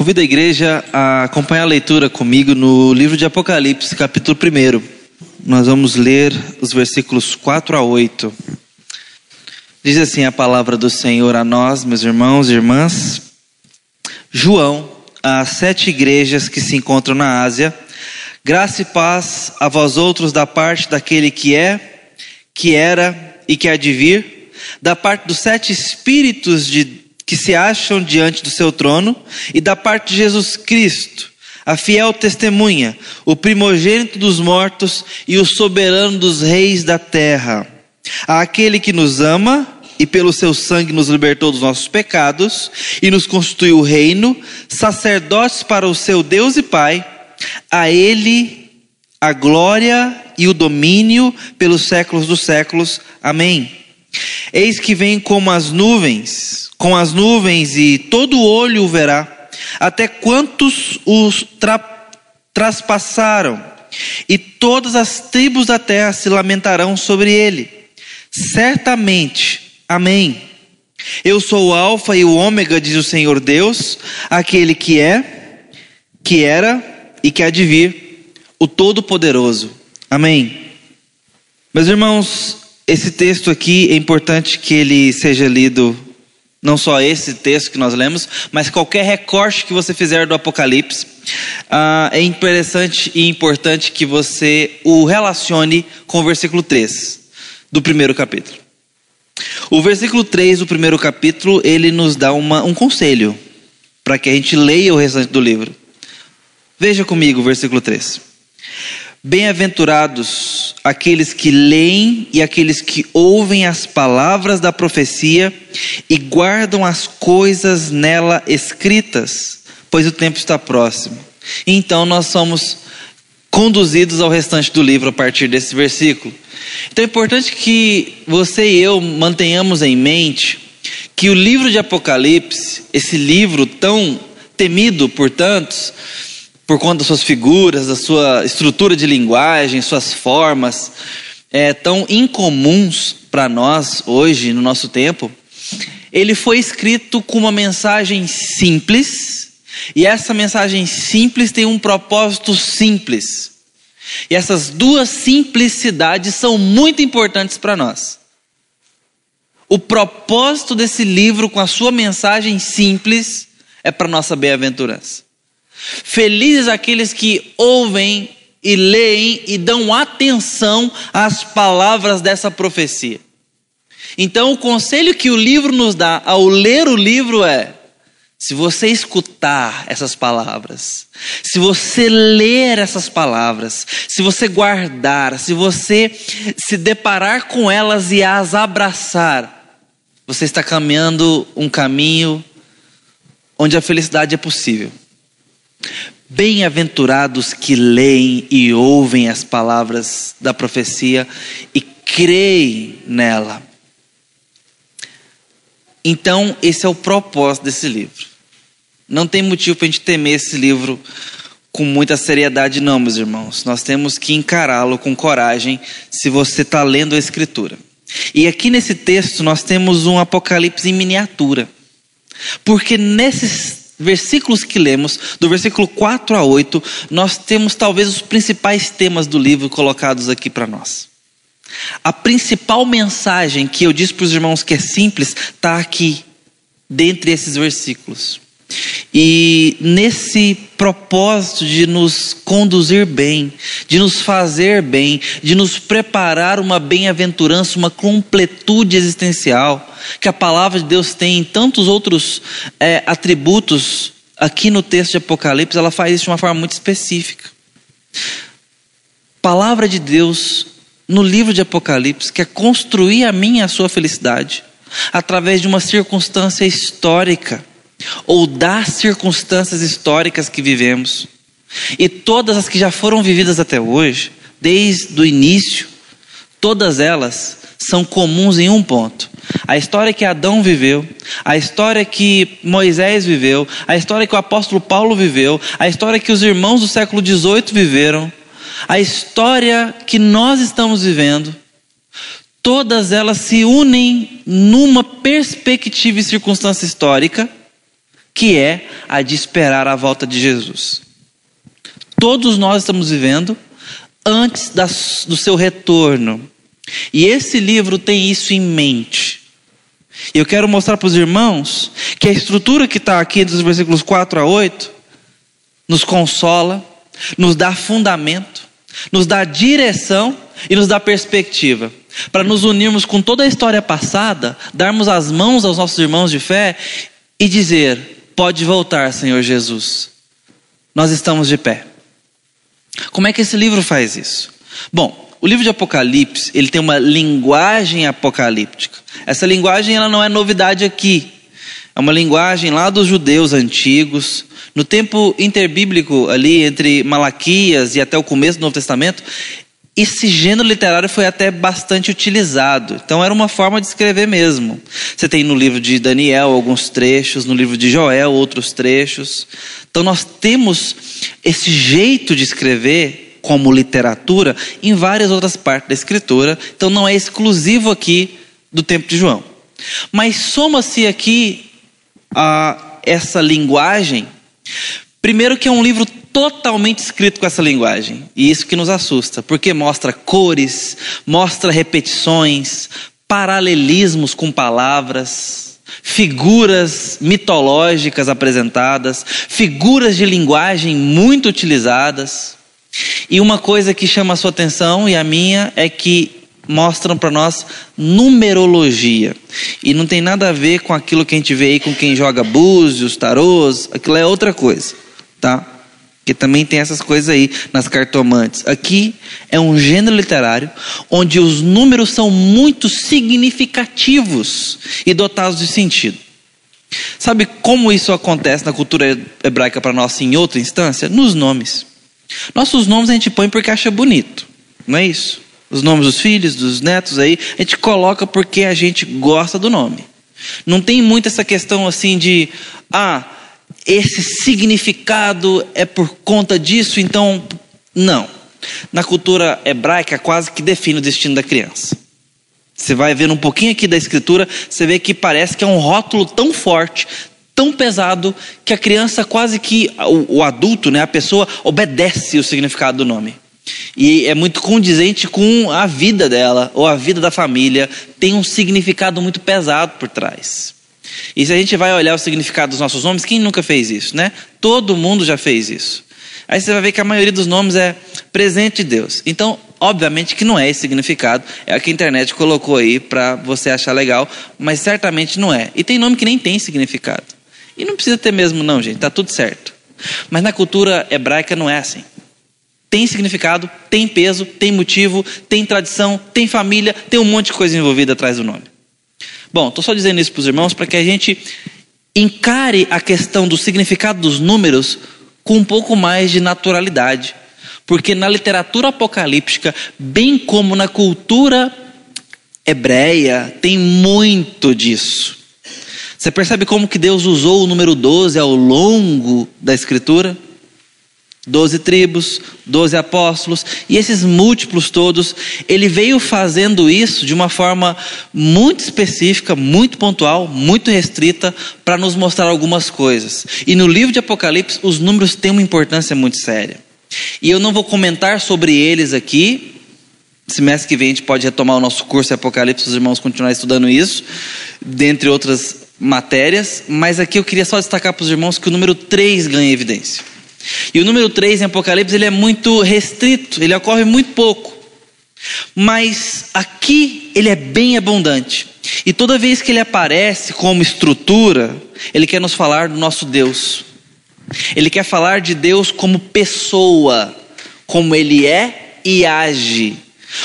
Convido a igreja a acompanhar a leitura comigo no livro de Apocalipse, capítulo 1. Nós vamos ler os versículos 4 a 8. Diz assim a palavra do Senhor a nós, meus irmãos e irmãs. João, às sete igrejas que se encontram na Ásia, graça e paz a vós outros da parte daquele que é, que era e que há de vir, da parte dos sete espíritos de que se acham diante do seu trono, e da parte de Jesus Cristo, a fiel testemunha, o primogênito dos mortos e o soberano dos reis da terra. Aquele que nos ama e pelo seu sangue nos libertou dos nossos pecados e nos constituiu reino, sacerdotes para o seu Deus e Pai, a ele a glória e o domínio pelos séculos dos séculos. Amém. Eis que vem como as nuvens, com as nuvens, e todo olho o verá, até quantos os tra traspassaram, e todas as tribos da terra se lamentarão sobre ele. Certamente, amém. Eu sou o Alfa e o Ômega, diz o Senhor Deus, aquele que é, que era e que há de vir, o Todo-Poderoso. Amém. Meus irmãos, esse texto aqui é importante que ele seja lido, não só esse texto que nós lemos, mas qualquer recorte que você fizer do Apocalipse. Ah, é interessante e importante que você o relacione com o versículo 3 do primeiro capítulo. O versículo 3 do primeiro capítulo, ele nos dá uma, um conselho para que a gente leia o restante do livro. Veja comigo o versículo 3. Bem-aventurados aqueles que leem e aqueles que ouvem as palavras da profecia e guardam as coisas nela escritas, pois o tempo está próximo. Então nós somos conduzidos ao restante do livro a partir desse versículo. Então é importante que você e eu mantenhamos em mente que o livro de Apocalipse, esse livro tão temido por tantos, por conta das suas figuras, da sua estrutura de linguagem, suas formas, é, tão incomuns para nós hoje, no nosso tempo, ele foi escrito com uma mensagem simples, e essa mensagem simples tem um propósito simples. E essas duas simplicidades são muito importantes para nós. O propósito desse livro, com a sua mensagem simples, é para nossa bem-aventurança. Felizes aqueles que ouvem e leem e dão atenção às palavras dessa profecia. Então, o conselho que o livro nos dá ao ler o livro é: se você escutar essas palavras, se você ler essas palavras, se você guardar, se você se deparar com elas e as abraçar, você está caminhando um caminho onde a felicidade é possível. Bem-aventurados que leem e ouvem as palavras da profecia e creem nela. Então, esse é o propósito desse livro. Não tem motivo para a gente temer esse livro com muita seriedade, não, meus irmãos. Nós temos que encará-lo com coragem se você está lendo a Escritura. E aqui nesse texto nós temos um Apocalipse em miniatura. Porque nesses versículos que lemos, do versículo 4 a 8, nós temos talvez os principais temas do livro colocados aqui para nós. A principal mensagem que eu disse para os irmãos que é simples está aqui, dentre esses versículos. E nesse propósito de nos conduzir bem, de nos fazer bem, de nos preparar uma bem-aventurança, uma completude existencial, que a palavra de Deus tem em tantos outros é, atributos, aqui no texto de Apocalipse, ela faz isso de uma forma muito específica. Palavra de Deus no livro de Apocalipse quer construir a minha e a sua felicidade através de uma circunstância histórica ou das circunstâncias históricas que vivemos. E todas as que já foram vividas até hoje, desde o início, todas elas são comuns em um ponto. A história que Adão viveu, a história que Moisés viveu, a história que o apóstolo Paulo viveu, a história que os irmãos do século XVIII viveram, a história que nós estamos vivendo, todas elas se unem numa perspectiva e circunstância histórica que é a de esperar a volta de Jesus. Todos nós estamos vivendo antes do seu retorno. E esse livro tem isso em mente. E eu quero mostrar para os irmãos que a estrutura que está aqui dos versículos 4 a 8 nos consola, nos dá fundamento, nos dá direção e nos dá perspectiva. Para nos unirmos com toda a história passada, darmos as mãos aos nossos irmãos de fé e dizer: Pode voltar, Senhor Jesus. Nós estamos de pé. Como é que esse livro faz isso? Bom, o livro de Apocalipse, ele tem uma linguagem apocalíptica. Essa linguagem ela não é novidade aqui. É uma linguagem lá dos judeus antigos. No tempo interbíblico, ali entre Malaquias e até o começo do Novo Testamento, esse gênero literário foi até bastante utilizado. Então era uma forma de escrever mesmo. Você tem no livro de Daniel alguns trechos, no livro de Joel outros trechos. Então nós temos esse jeito de escrever como literatura em várias outras partes da escritura. Então não é exclusivo aqui do tempo de João. Mas soma-se aqui a essa linguagem. Primeiro que é um livro totalmente escrito com essa linguagem. E isso que nos assusta, porque mostra cores, mostra repetições, paralelismos com palavras, figuras mitológicas apresentadas, figuras de linguagem muito utilizadas. E uma coisa que chama a sua atenção e a minha é que mostram para nós numerologia. E não tem nada a ver com aquilo que a gente vê aí com quem joga búzios, tarôs, aquilo é outra coisa, tá? Que também tem essas coisas aí nas cartomantes. Aqui é um gênero literário onde os números são muito significativos e dotados de sentido. Sabe como isso acontece na cultura hebraica para nós em outra instância? Nos nomes. Nossos nomes a gente põe porque acha bonito, não é isso? Os nomes dos filhos, dos netos aí, a gente coloca porque a gente gosta do nome. Não tem muito essa questão assim de, ah, esse significado é por conta disso, então. Não. Na cultura hebraica, quase que define o destino da criança. Você vai vendo um pouquinho aqui da escritura, você vê que parece que é um rótulo tão forte, tão pesado, que a criança quase que, o, o adulto, né, a pessoa, obedece o significado do nome. E é muito condizente com a vida dela, ou a vida da família, tem um significado muito pesado por trás. E se a gente vai olhar o significado dos nossos nomes, quem nunca fez isso, né? Todo mundo já fez isso. Aí você vai ver que a maioria dos nomes é presente de Deus. Então, obviamente que não é esse significado, é o que a internet colocou aí para você achar legal, mas certamente não é. E tem nome que nem tem significado. E não precisa ter mesmo não, gente, tá tudo certo. Mas na cultura hebraica não é assim. Tem significado, tem peso, tem motivo, tem tradição, tem família, tem um monte de coisa envolvida atrás do nome. Bom, estou só dizendo isso para os irmãos para que a gente encare a questão do significado dos números com um pouco mais de naturalidade. Porque na literatura apocalíptica, bem como na cultura hebreia, tem muito disso. Você percebe como que Deus usou o número 12 ao longo da escritura? Doze tribos, doze apóstolos, e esses múltiplos todos, ele veio fazendo isso de uma forma muito específica, muito pontual, muito restrita, para nos mostrar algumas coisas. E no livro de Apocalipse, os números têm uma importância muito séria. E eu não vou comentar sobre eles aqui. Semestre que vem a gente pode retomar o nosso curso de Apocalipse, os irmãos continuar estudando isso, dentre outras matérias, mas aqui eu queria só destacar para os irmãos que o número 3 ganha evidência. E o número 3 em Apocalipse ele é muito restrito, ele ocorre muito pouco. Mas aqui ele é bem abundante. E toda vez que ele aparece como estrutura, ele quer nos falar do nosso Deus. Ele quer falar de Deus como pessoa, como ele é e age.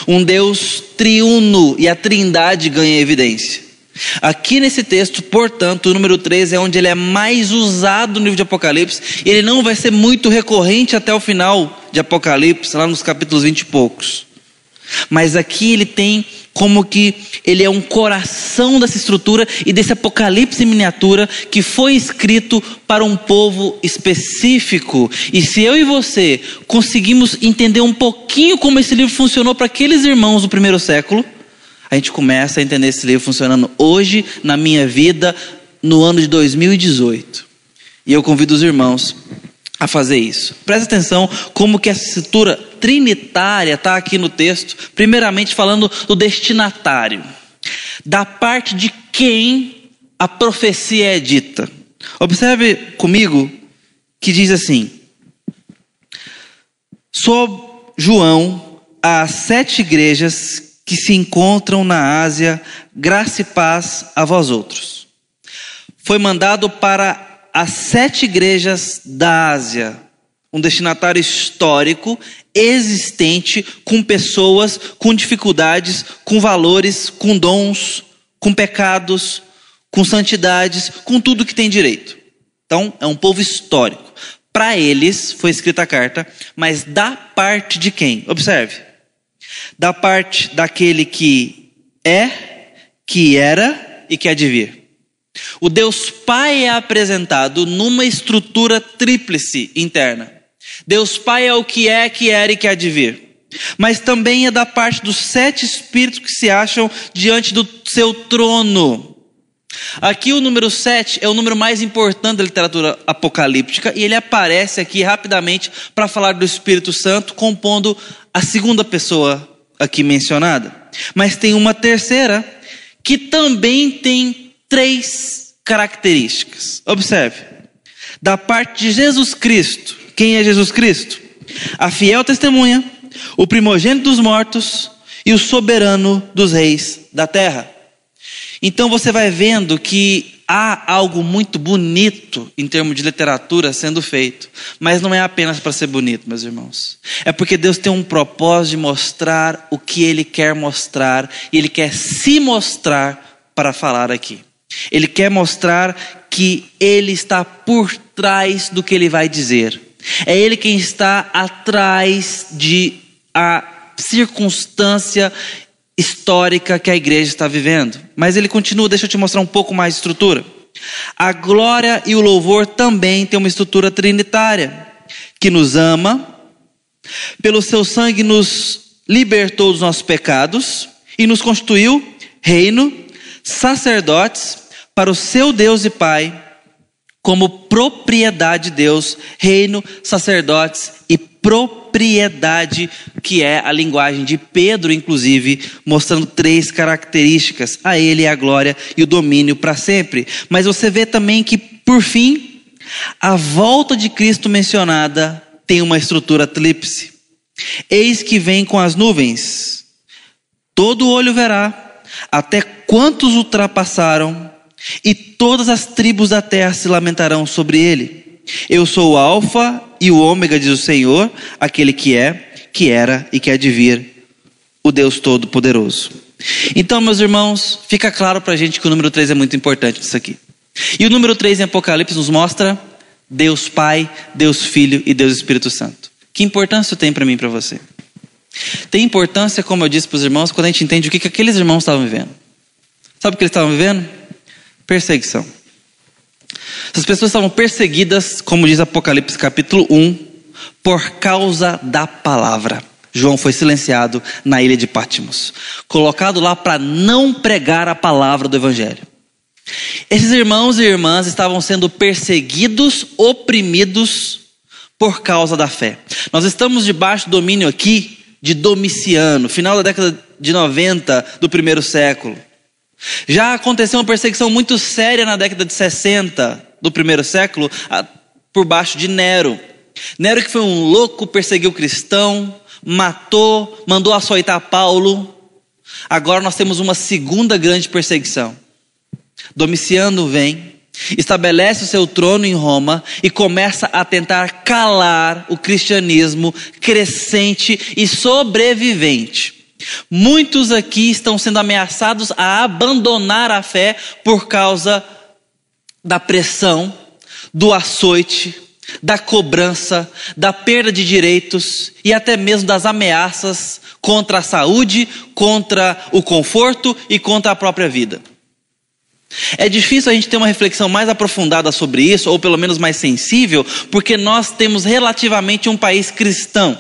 Um Deus triuno e a trindade ganha evidência. Aqui nesse texto, portanto, o número 13 é onde ele é mais usado no livro de Apocalipse. Ele não vai ser muito recorrente até o final de Apocalipse, lá nos capítulos 20 e poucos. Mas aqui ele tem como que ele é um coração dessa estrutura e desse Apocalipse em miniatura que foi escrito para um povo específico. E se eu e você conseguimos entender um pouquinho como esse livro funcionou para aqueles irmãos do primeiro século, a gente começa a entender esse livro funcionando hoje na minha vida, no ano de 2018. E eu convido os irmãos a fazer isso. Presta atenção como que essa escritura trinitária está aqui no texto, primeiramente falando do destinatário, da parte de quem a profecia é dita. Observe comigo que diz assim: Sou João às sete igrejas que se encontram na Ásia, graça e paz a vós outros. Foi mandado para as sete igrejas da Ásia, um destinatário histórico, existente, com pessoas, com dificuldades, com valores, com dons, com pecados, com santidades, com tudo que tem direito. Então, é um povo histórico. Para eles foi escrita a carta, mas da parte de quem? Observe da parte daquele que é, que era e que há de vir. O Deus Pai é apresentado numa estrutura tríplice interna. Deus Pai é o que é, que era e que há de vir. Mas também é da parte dos sete espíritos que se acham diante do seu trono. Aqui o número 7 é o número mais importante da literatura apocalíptica e ele aparece aqui rapidamente para falar do Espírito Santo, compondo a segunda pessoa aqui mencionada. Mas tem uma terceira que também tem três características. Observe. Da parte de Jesus Cristo. Quem é Jesus Cristo? A fiel testemunha, o primogênito dos mortos e o soberano dos reis da terra. Então você vai vendo que há algo muito bonito em termos de literatura sendo feito, mas não é apenas para ser bonito, meus irmãos. É porque Deus tem um propósito de mostrar o que Ele quer mostrar e Ele quer se mostrar para falar aqui. Ele quer mostrar que Ele está por trás do que Ele vai dizer. É Ele quem está atrás de a circunstância histórica que a igreja está vivendo. Mas ele continua, deixa eu te mostrar um pouco mais de estrutura. A glória e o louvor também têm uma estrutura trinitária, que nos ama, pelo seu sangue nos libertou dos nossos pecados e nos constituiu reino, sacerdotes para o seu Deus e Pai, como propriedade de Deus, reino, sacerdotes e propriedade, que é a linguagem de Pedro, inclusive, mostrando três características: a Ele é a glória e o domínio para sempre. Mas você vê também que, por fim, a volta de Cristo mencionada tem uma estrutura tríplice. Eis que vem com as nuvens, todo olho verá, até quantos ultrapassaram, e todas as tribos da terra se lamentarão sobre ele. Eu sou o Alfa e o Ômega, diz o Senhor, aquele que é, que era e que há de vir, o Deus Todo-Poderoso. Então, meus irmãos, fica claro para a gente que o número 3 é muito importante nisso aqui. E o número 3 em Apocalipse nos mostra Deus Pai, Deus Filho e Deus Espírito Santo. Que importância tem para mim e para você? Tem importância, como eu disse para os irmãos, quando a gente entende o que, que aqueles irmãos estavam vivendo. Sabe o que eles estavam vivendo? Perseguição. Essas pessoas estavam perseguidas, como diz Apocalipse capítulo 1, por causa da palavra. João foi silenciado na ilha de Pátimos, colocado lá para não pregar a palavra do Evangelho. Esses irmãos e irmãs estavam sendo perseguidos, oprimidos por causa da fé. Nós estamos debaixo do domínio aqui de Domiciano, final da década de 90 do primeiro século. Já aconteceu uma perseguição muito séria na década de 60 do primeiro século, por baixo de Nero. Nero, que foi um louco, perseguiu cristão, matou, mandou açoitar Paulo. Agora nós temos uma segunda grande perseguição. Domiciano vem, estabelece o seu trono em Roma e começa a tentar calar o cristianismo crescente e sobrevivente. Muitos aqui estão sendo ameaçados a abandonar a fé por causa da pressão, do açoite, da cobrança, da perda de direitos e até mesmo das ameaças contra a saúde, contra o conforto e contra a própria vida. É difícil a gente ter uma reflexão mais aprofundada sobre isso, ou pelo menos mais sensível, porque nós temos relativamente um país cristão.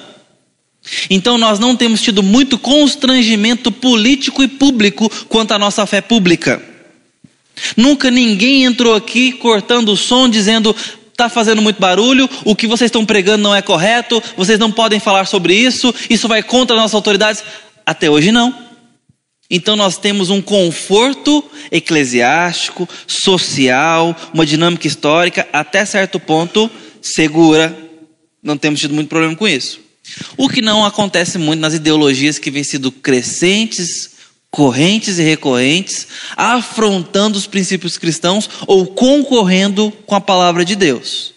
Então nós não temos tido muito constrangimento político e público quanto à nossa fé pública. Nunca ninguém entrou aqui cortando o som dizendo está fazendo muito barulho, o que vocês estão pregando não é correto, vocês não podem falar sobre isso, isso vai contra as nossas autoridades. Até hoje não. Então nós temos um conforto eclesiástico, social, uma dinâmica histórica, até certo ponto segura. Não temos tido muito problema com isso. O que não acontece muito nas ideologias que vêm sido crescentes, correntes e recorrentes, afrontando os princípios cristãos ou concorrendo com a palavra de Deus.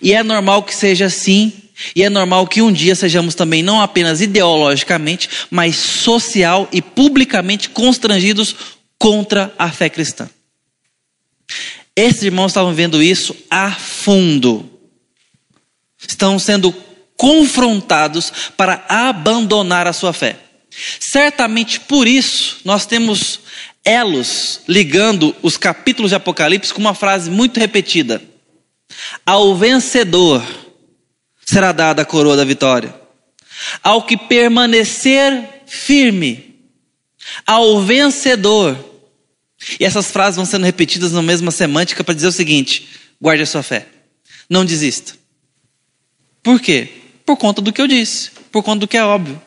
E é normal que seja assim, e é normal que um dia sejamos também não apenas ideologicamente, mas social e publicamente constrangidos contra a fé cristã. Esses irmãos estavam vendo isso a fundo. Estão sendo confrontados para abandonar a sua fé. Certamente por isso nós temos elos ligando os capítulos de Apocalipse com uma frase muito repetida: Ao vencedor será dada a coroa da vitória, ao que permanecer firme, ao vencedor. E essas frases vão sendo repetidas na mesma semântica para dizer o seguinte: guarde a sua fé, não desista. Por quê? Por conta do que eu disse, por conta do que é óbvio.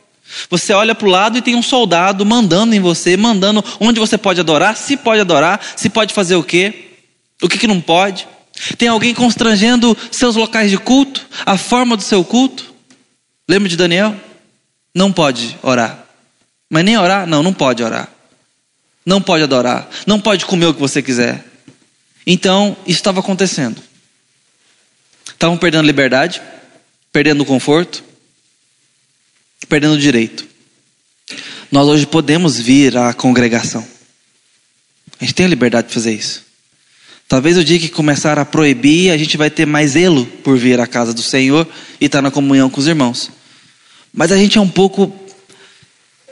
Você olha para o lado e tem um soldado mandando em você, mandando onde você pode adorar, se pode adorar, se pode fazer o quê, o que, que não pode. Tem alguém constrangendo seus locais de culto, a forma do seu culto. Lembra de Daniel? Não pode orar. Mas nem orar? Não, não pode orar. Não pode adorar. Não pode comer o que você quiser. Então, isso estava acontecendo. Estavam perdendo liberdade, perdendo conforto, perdendo direito. Nós hoje podemos vir à congregação. A gente tem a liberdade de fazer isso. Talvez o dia que começar a proibir, a gente vai ter mais zelo por vir à casa do Senhor e estar na comunhão com os irmãos. Mas a gente é um pouco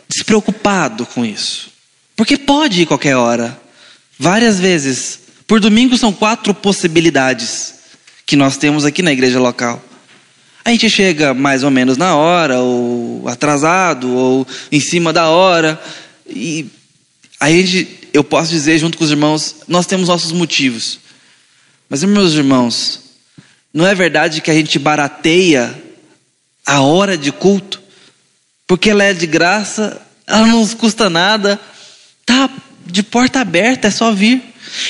despreocupado com isso. Porque pode ir qualquer hora. Várias vezes. Por domingo são quatro possibilidades que nós temos aqui na igreja local. A gente chega mais ou menos na hora, ou atrasado, ou em cima da hora. E aí gente, eu posso dizer junto com os irmãos, nós temos nossos motivos. Mas, meus irmãos, não é verdade que a gente barateia a hora de culto? Porque ela é de graça, ela não nos custa nada, tá de porta aberta, é só vir.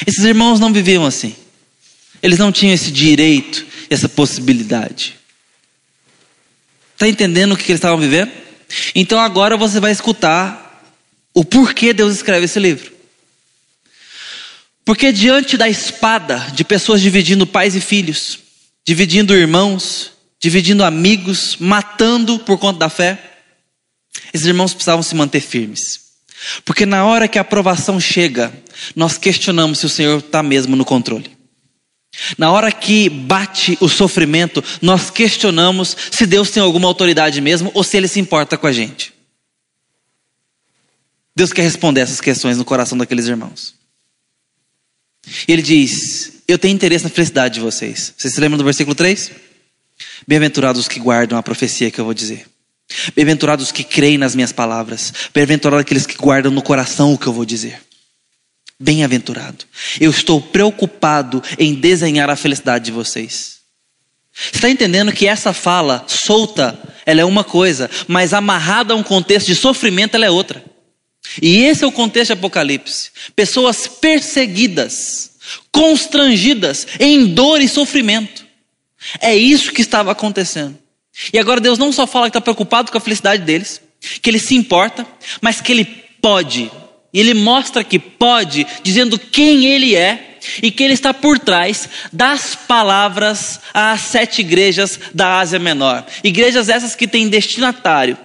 Esses irmãos não viviam assim. Eles não tinham esse direito, essa possibilidade. Está entendendo o que eles estavam vivendo? Então agora você vai escutar o porquê Deus escreve esse livro. Porque diante da espada de pessoas dividindo pais e filhos, dividindo irmãos, dividindo amigos, matando por conta da fé, esses irmãos precisavam se manter firmes. Porque na hora que a aprovação chega, nós questionamos se o Senhor está mesmo no controle. Na hora que bate o sofrimento, nós questionamos se Deus tem alguma autoridade mesmo ou se Ele se importa com a gente. Deus quer responder essas questões no coração daqueles irmãos. Ele diz: Eu tenho interesse na felicidade de vocês. Vocês se lembram do versículo 3? Bem-aventurados os que guardam a profecia que eu vou dizer. Bem-aventurados os que creem nas minhas palavras. Bem-aventurados aqueles que guardam no coração o que eu vou dizer. Bem-aventurado. Eu estou preocupado em desenhar a felicidade de vocês. Você está entendendo que essa fala solta, ela é uma coisa, mas amarrada a um contexto de sofrimento, ela é outra. E esse é o contexto de Apocalipse. Pessoas perseguidas, constrangidas, em dor e sofrimento. É isso que estava acontecendo. E agora Deus não só fala que está preocupado com a felicidade deles, que Ele se importa, mas que Ele pode e ele mostra que pode, dizendo quem ele é e que ele está por trás das palavras às sete igrejas da Ásia Menor. Igrejas essas que têm destinatário,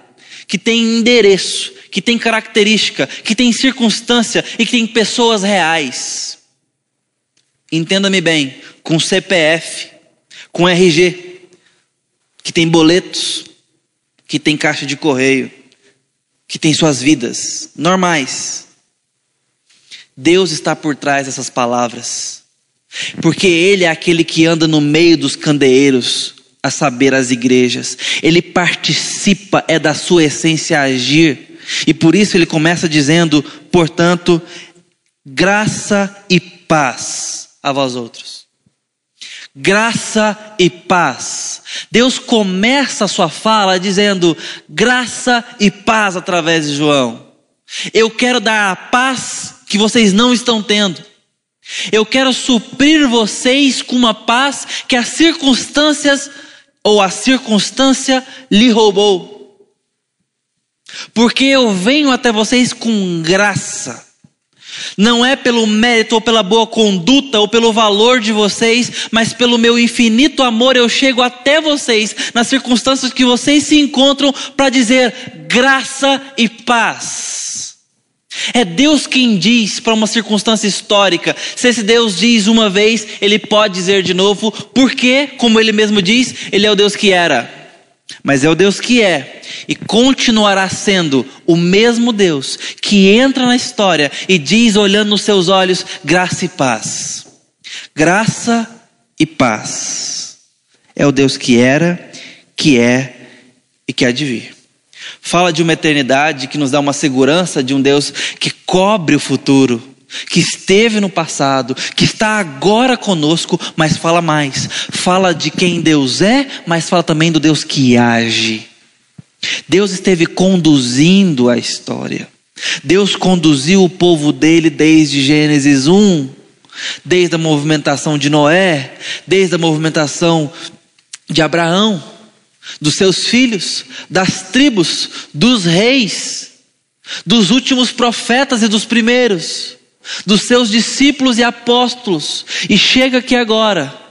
que têm endereço, que têm característica, que têm circunstância e que têm pessoas reais. Entenda-me bem, com CPF, com RG, que tem boletos, que tem caixa de correio, que tem suas vidas normais Deus está por trás dessas palavras, porque Ele é aquele que anda no meio dos candeeiros, a saber, as igrejas. Ele participa, é da sua essência agir, e por isso ele começa dizendo, portanto, graça e paz a vós outros. graça e paz. Deus começa a sua fala dizendo graça e paz através de João. Eu quero dar a paz que vocês não estão tendo. Eu quero suprir vocês com uma paz que as circunstâncias ou a circunstância lhe roubou. Porque eu venho até vocês com graça. Não é pelo mérito ou pela boa conduta ou pelo valor de vocês, mas pelo meu infinito amor eu chego até vocês nas circunstâncias que vocês se encontram para dizer graça e paz. É Deus quem diz para uma circunstância histórica. Se esse Deus diz uma vez, ele pode dizer de novo, porque, como ele mesmo diz, ele é o Deus que era mas é o Deus que é e continuará sendo o mesmo Deus que entra na história e diz, olhando nos seus olhos, graça e paz. Graça e paz. É o Deus que era, que é e que há de vir. Fala de uma eternidade que nos dá uma segurança de um Deus que cobre o futuro que esteve no passado, que está agora conosco, mas fala mais. Fala de quem Deus é, mas fala também do Deus que age. Deus esteve conduzindo a história. Deus conduziu o povo dele desde Gênesis 1, desde a movimentação de Noé, desde a movimentação de Abraão, dos seus filhos, das tribos, dos reis, dos últimos profetas e dos primeiros dos seus discípulos e apóstolos, e chega aqui agora.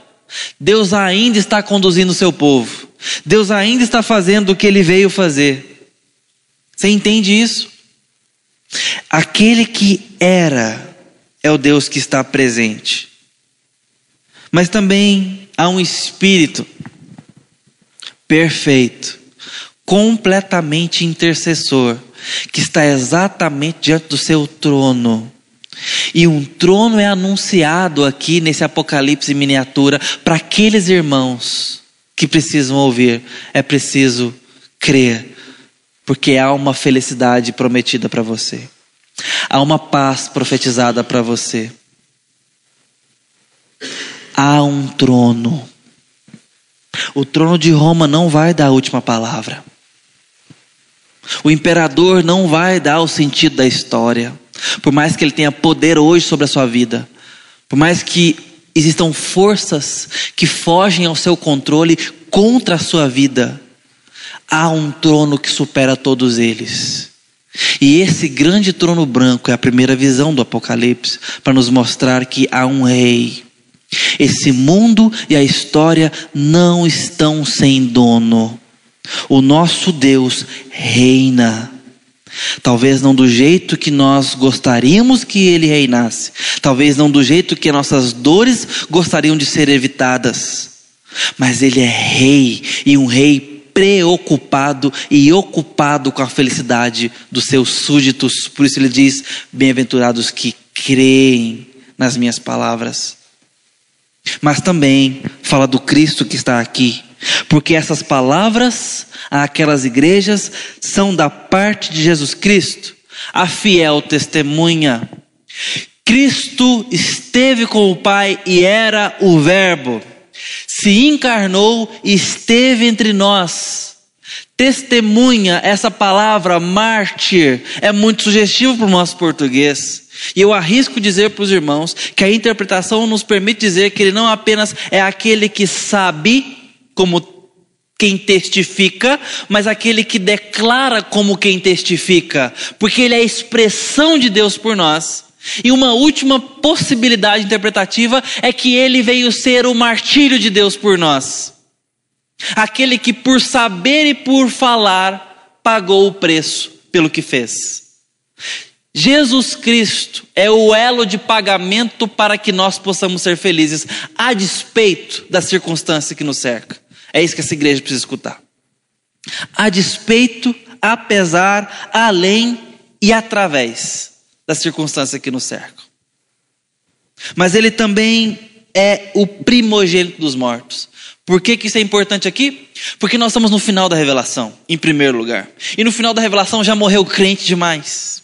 Deus ainda está conduzindo o seu povo. Deus ainda está fazendo o que ele veio fazer. Você entende isso? Aquele que era é o Deus que está presente. Mas também há um espírito perfeito, completamente intercessor, que está exatamente diante do seu trono e um trono é anunciado aqui nesse Apocalipse miniatura para aqueles irmãos que precisam ouvir. É preciso crer, porque há uma felicidade prometida para você, há uma paz profetizada para você. Há um trono. O trono de Roma não vai dar a última palavra. O imperador não vai dar o sentido da história. Por mais que ele tenha poder hoje sobre a sua vida, por mais que existam forças que fogem ao seu controle contra a sua vida, há um trono que supera todos eles. E esse grande trono branco é a primeira visão do Apocalipse para nos mostrar que há um rei. Esse mundo e a história não estão sem dono. O nosso Deus reina. Talvez não do jeito que nós gostaríamos que ele reinasse. Talvez não do jeito que nossas dores gostariam de ser evitadas. Mas ele é rei e um rei preocupado e ocupado com a felicidade dos seus súditos. Por isso ele diz: Bem-aventurados que creem nas minhas palavras. Mas também fala do Cristo que está aqui porque essas palavras àquelas igrejas são da parte de Jesus Cristo, a fiel testemunha. Cristo esteve com o Pai e era o Verbo, se encarnou e esteve entre nós. Testemunha, essa palavra mártir, é muito sugestivo para o nosso português. E eu arrisco dizer para os irmãos que a interpretação nos permite dizer que ele não apenas é aquele que sabe, como quem testifica, mas aquele que declara como quem testifica, porque ele é a expressão de Deus por nós. E uma última possibilidade interpretativa é que ele veio ser o martírio de Deus por nós. Aquele que por saber e por falar pagou o preço pelo que fez. Jesus Cristo é o elo de pagamento para que nós possamos ser felizes, a despeito da circunstância que nos cerca. É isso que essa igreja precisa escutar. A despeito, apesar, além e através das circunstâncias que nos cercam. Mas ele também é o primogênito dos mortos. Por que, que isso é importante aqui? Porque nós estamos no final da revelação, em primeiro lugar. E no final da revelação já morreu crente demais.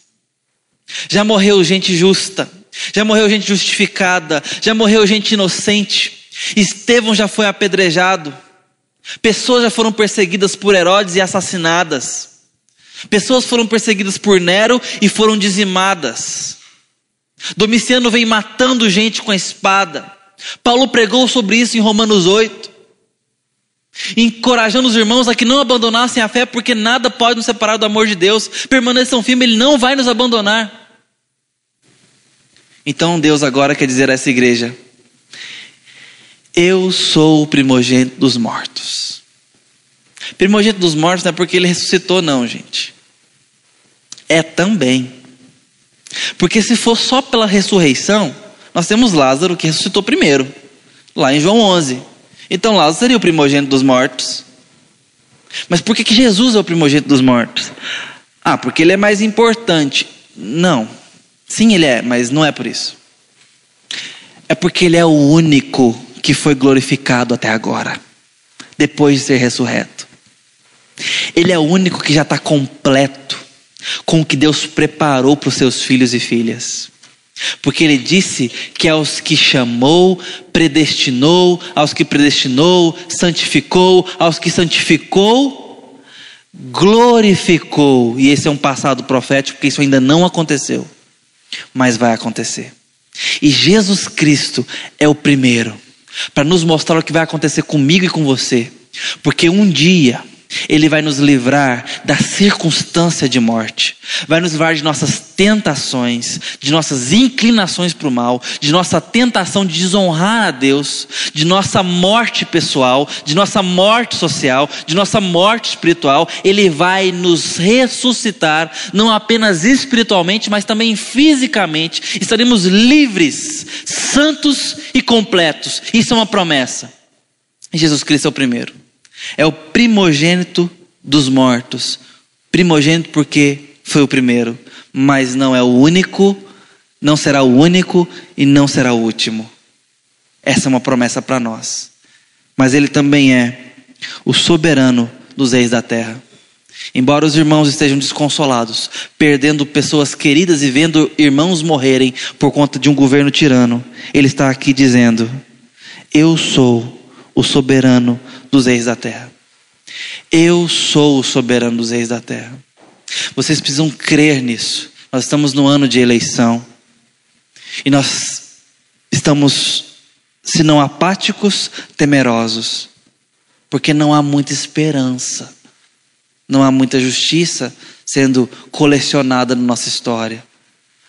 Já morreu gente justa. Já morreu gente justificada. Já morreu gente inocente. Estevão já foi apedrejado. Pessoas já foram perseguidas por Herodes e assassinadas. Pessoas foram perseguidas por Nero e foram dizimadas. Domiciano vem matando gente com a espada. Paulo pregou sobre isso em Romanos 8, encorajando os irmãos a que não abandonassem a fé, porque nada pode nos separar do amor de Deus. Permaneçam firmes, Ele não vai nos abandonar. Então Deus agora quer dizer a essa igreja: Eu sou o primogênito dos mortos. Primogênito dos mortos não é porque ele ressuscitou, não, gente. É também. Porque se for só pela ressurreição, nós temos Lázaro que ressuscitou primeiro, lá em João 11. Então Lázaro seria o primogênito dos mortos. Mas por que, que Jesus é o primogênito dos mortos? Ah, porque ele é mais importante. Não. Sim, ele é, mas não é por isso. É porque ele é o único que foi glorificado até agora, depois de ser ressurreto. Ele é o único que já está completo com o que Deus preparou para os seus filhos e filhas. Porque ele disse que aos que chamou, predestinou, aos que predestinou, santificou, aos que santificou, glorificou. E esse é um passado profético, porque isso ainda não aconteceu, mas vai acontecer. E Jesus Cristo é o primeiro, para nos mostrar o que vai acontecer comigo e com você. Porque um dia, ele vai nos livrar da circunstância de morte, vai nos livrar de nossas tentações, de nossas inclinações para o mal, de nossa tentação de desonrar a Deus, de nossa morte pessoal, de nossa morte social, de nossa morte espiritual. Ele vai nos ressuscitar, não apenas espiritualmente, mas também fisicamente. Estaremos livres, santos e completos. Isso é uma promessa. Jesus Cristo é o primeiro. É o primogênito dos mortos. Primogênito porque foi o primeiro, mas não é o único, não será o único e não será o último. Essa é uma promessa para nós. Mas ele também é o soberano dos reis da terra. Embora os irmãos estejam desconsolados, perdendo pessoas queridas e vendo irmãos morrerem por conta de um governo tirano, ele está aqui dizendo: Eu sou o soberano dos reis da terra. Eu sou o soberano dos reis da terra. Vocês precisam crer nisso. Nós estamos no ano de eleição. E nós estamos, se não apáticos, temerosos. Porque não há muita esperança. Não há muita justiça sendo colecionada na nossa história.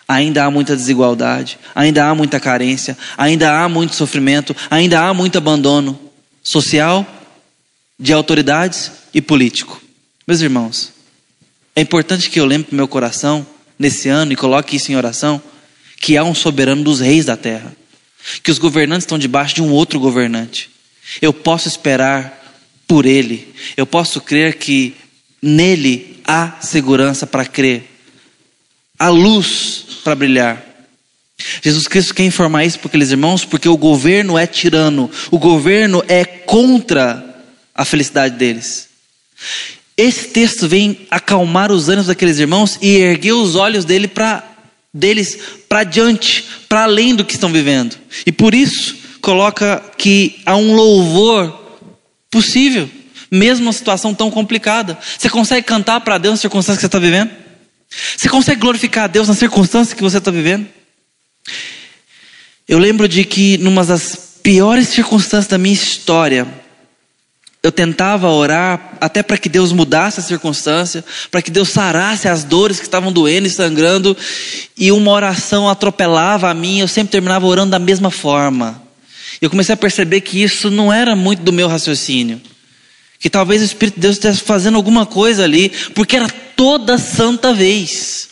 Ainda há muita desigualdade, ainda há muita carência, ainda há muito sofrimento, ainda há muito abandono social, de autoridades e político. Meus irmãos, é importante que eu lembre para meu coração, nesse ano, e coloque isso em oração, que há um soberano dos reis da terra, que os governantes estão debaixo de um outro governante. Eu posso esperar por ele, eu posso crer que nele há segurança para crer, há luz para brilhar. Jesus Cristo quer informar isso para aqueles irmãos, porque o governo é tirano, o governo é contra a felicidade deles. Esse texto vem acalmar os ânimos daqueles irmãos e erguer os olhos dele pra, deles para diante, para além do que estão vivendo. E por isso coloca que há um louvor possível, mesmo uma situação tão complicada. Você consegue cantar para Deus na circunstância que você está vivendo? Você consegue glorificar a Deus na circunstância que você está vivendo? Eu lembro de que, numa das piores circunstâncias da minha história, eu tentava orar até para que Deus mudasse a circunstância, para que Deus sarasse as dores que estavam doendo e sangrando, e uma oração atropelava a mim, eu sempre terminava orando da mesma forma. Eu comecei a perceber que isso não era muito do meu raciocínio. Que talvez o Espírito de Deus estivesse fazendo alguma coisa ali, porque era toda santa vez.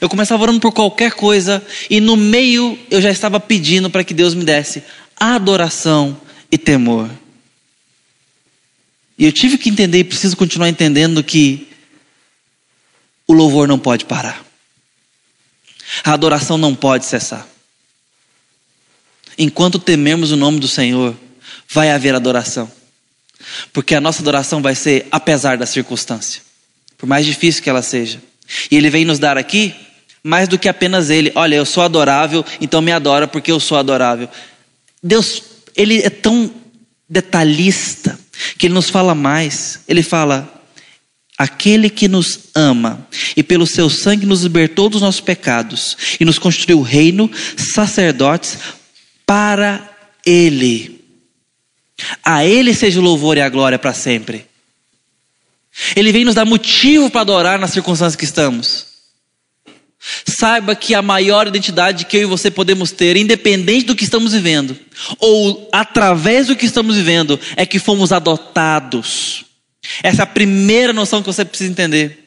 Eu começava orando por qualquer coisa, e no meio eu já estava pedindo para que Deus me desse adoração e temor. E eu tive que entender e preciso continuar entendendo que o louvor não pode parar. A adoração não pode cessar. Enquanto tememos o nome do Senhor, vai haver adoração. Porque a nossa adoração vai ser apesar da circunstância, por mais difícil que ela seja. E Ele vem nos dar aqui mais do que apenas Ele. Olha, eu sou adorável, então me adora porque eu sou adorável. Deus ele é tão detalhista que ele nos fala mais. Ele fala: Aquele que nos ama e pelo seu sangue nos libertou dos nossos pecados e nos construiu reino, sacerdotes para Ele. A Ele seja o louvor e a glória para sempre. Ele vem nos dar motivo para adorar nas circunstâncias que estamos. Saiba que a maior identidade que eu e você podemos ter, independente do que estamos vivendo, ou através do que estamos vivendo, é que fomos adotados. Essa é a primeira noção que você precisa entender.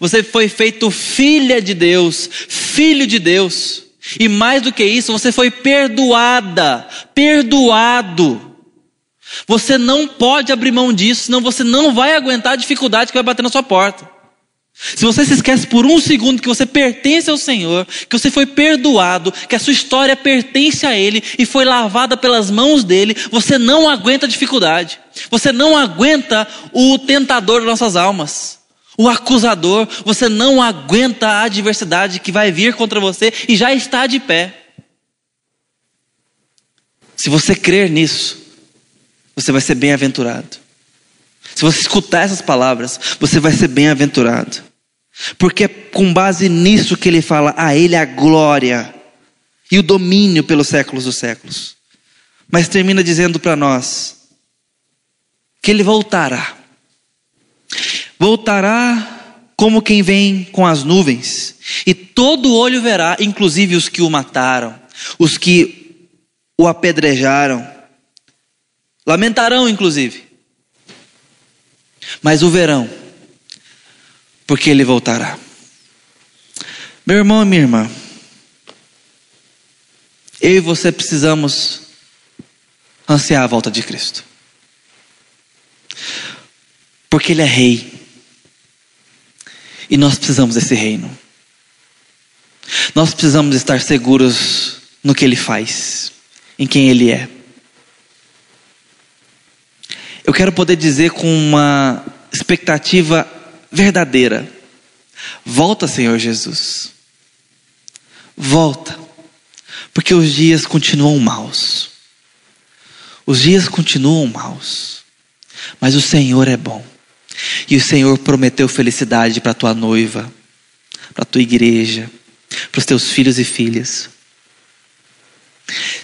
Você foi feito filha de Deus, filho de Deus. E mais do que isso, você foi perdoada, perdoado. Você não pode abrir mão disso, senão você não vai aguentar a dificuldade que vai bater na sua porta. Se você se esquece por um segundo que você pertence ao Senhor, que você foi perdoado, que a sua história pertence a Ele e foi lavada pelas mãos dele, você não aguenta a dificuldade. Você não aguenta o tentador das nossas almas, o acusador. Você não aguenta a adversidade que vai vir contra você e já está de pé. Se você crer nisso, você vai ser bem-aventurado. Se você escutar essas palavras, você vai ser bem-aventurado. Porque é com base nisso que ele fala, a ele a glória e o domínio pelos séculos dos séculos. Mas termina dizendo para nós que ele voltará. Voltará como quem vem com as nuvens, e todo olho verá, inclusive os que o mataram, os que o apedrejaram, lamentarão, inclusive mas o verão, porque ele voltará. Meu irmão e minha irmã, eu e você precisamos ansiar a volta de Cristo, porque Ele é Rei, e nós precisamos desse reino, nós precisamos estar seguros no que Ele faz, em quem Ele é. Eu quero poder dizer com uma expectativa verdadeira: volta, Senhor Jesus. Volta, porque os dias continuam maus. Os dias continuam maus, mas o Senhor é bom. E o Senhor prometeu felicidade para a tua noiva, para a tua igreja, para os teus filhos e filhas.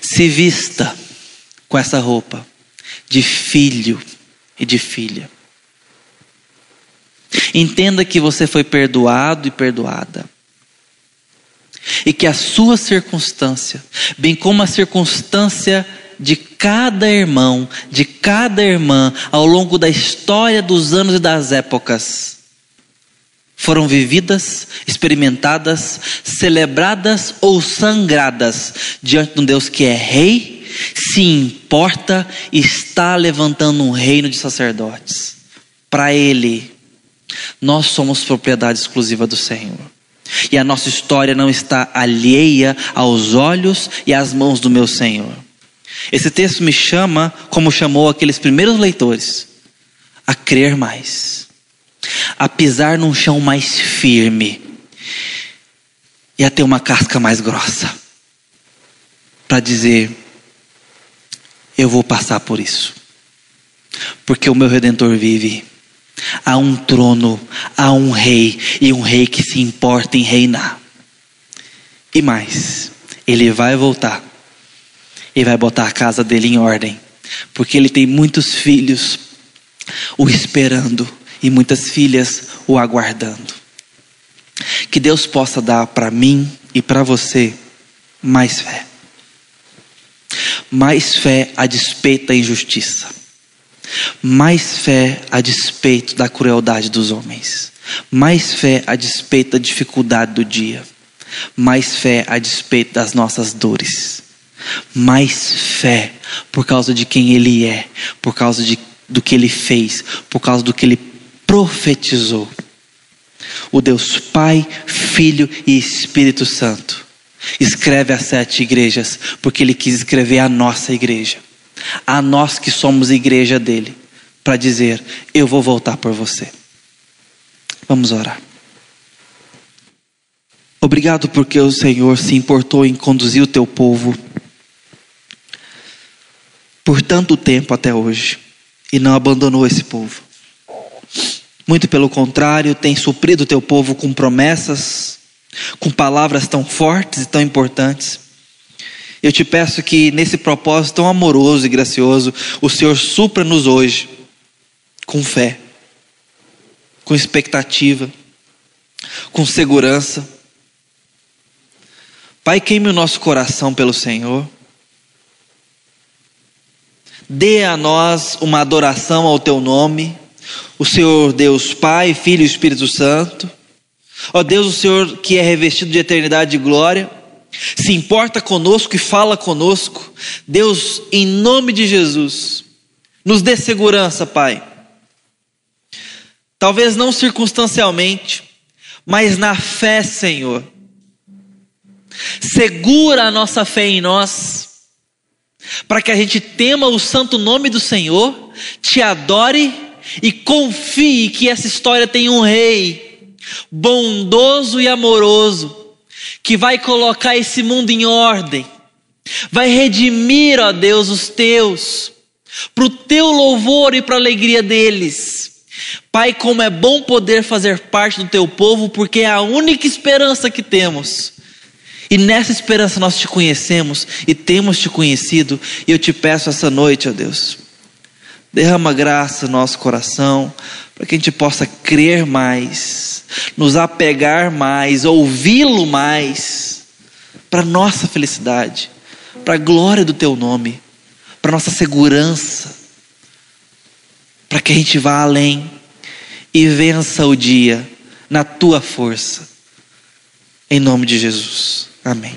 Se vista com essa roupa de filho e de filha. Entenda que você foi perdoado e perdoada. E que a sua circunstância, bem como a circunstância de cada irmão, de cada irmã, ao longo da história dos anos e das épocas, foram vividas, experimentadas, celebradas ou sangradas diante de um Deus que é Rei se importa está levantando um reino de sacerdotes. Para Ele, nós somos propriedade exclusiva do Senhor. E a nossa história não está alheia aos olhos e às mãos do meu Senhor. Esse texto me chama, como chamou aqueles primeiros leitores, a crer mais, a pisar num chão mais firme e a ter uma casca mais grossa, para dizer: eu vou passar por isso. Porque o meu redentor vive. Há um trono, há um rei, e um rei que se importa em reinar. E mais, ele vai voltar e vai botar a casa dele em ordem, porque ele tem muitos filhos o esperando e muitas filhas o aguardando. Que Deus possa dar para mim e para você mais fé mais fé a despeito da injustiça, mais fé a despeito da crueldade dos homens, mais fé a despeito da dificuldade do dia, mais fé a despeito das nossas dores, mais fé por causa de quem Ele é, por causa de, do que Ele fez, por causa do que Ele profetizou. O Deus Pai, Filho e Espírito Santo Escreve as sete igrejas, porque ele quis escrever a nossa igreja, a nós que somos igreja dele, para dizer: Eu vou voltar por você. Vamos orar. Obrigado porque o Senhor se importou em conduzir o teu povo por tanto tempo até hoje e não abandonou esse povo. Muito pelo contrário, tem suprido o teu povo com promessas, com palavras tão fortes e tão importantes. Eu te peço que nesse propósito tão amoroso e gracioso, o Senhor supra-nos hoje com fé, com expectativa, com segurança. Pai, queime o nosso coração pelo Senhor. Dê a nós uma adoração ao teu nome, o Senhor Deus Pai, Filho e Espírito Santo. Ó Deus, o Senhor que é revestido de eternidade e glória, se importa conosco e fala conosco. Deus, em nome de Jesus, nos dê segurança, Pai. Talvez não circunstancialmente, mas na fé, Senhor. Segura a nossa fé em nós para que a gente tema o santo nome do Senhor, te adore e confie que essa história tem um rei bondoso e amoroso que vai colocar esse mundo em ordem, vai redimir, ó Deus, os teus, para o teu louvor e para a alegria deles. Pai, como é bom poder fazer parte do teu povo, porque é a única esperança que temos e nessa esperança nós te conhecemos e temos te conhecido, e eu te peço essa noite, ó Deus, derrama graça no nosso coração, para que a gente possa crer mais, nos apegar mais, ouvi-lo mais, para nossa felicidade, para a glória do teu nome, para nossa segurança, para que a gente vá além e vença o dia na tua força. Em nome de Jesus. Amém.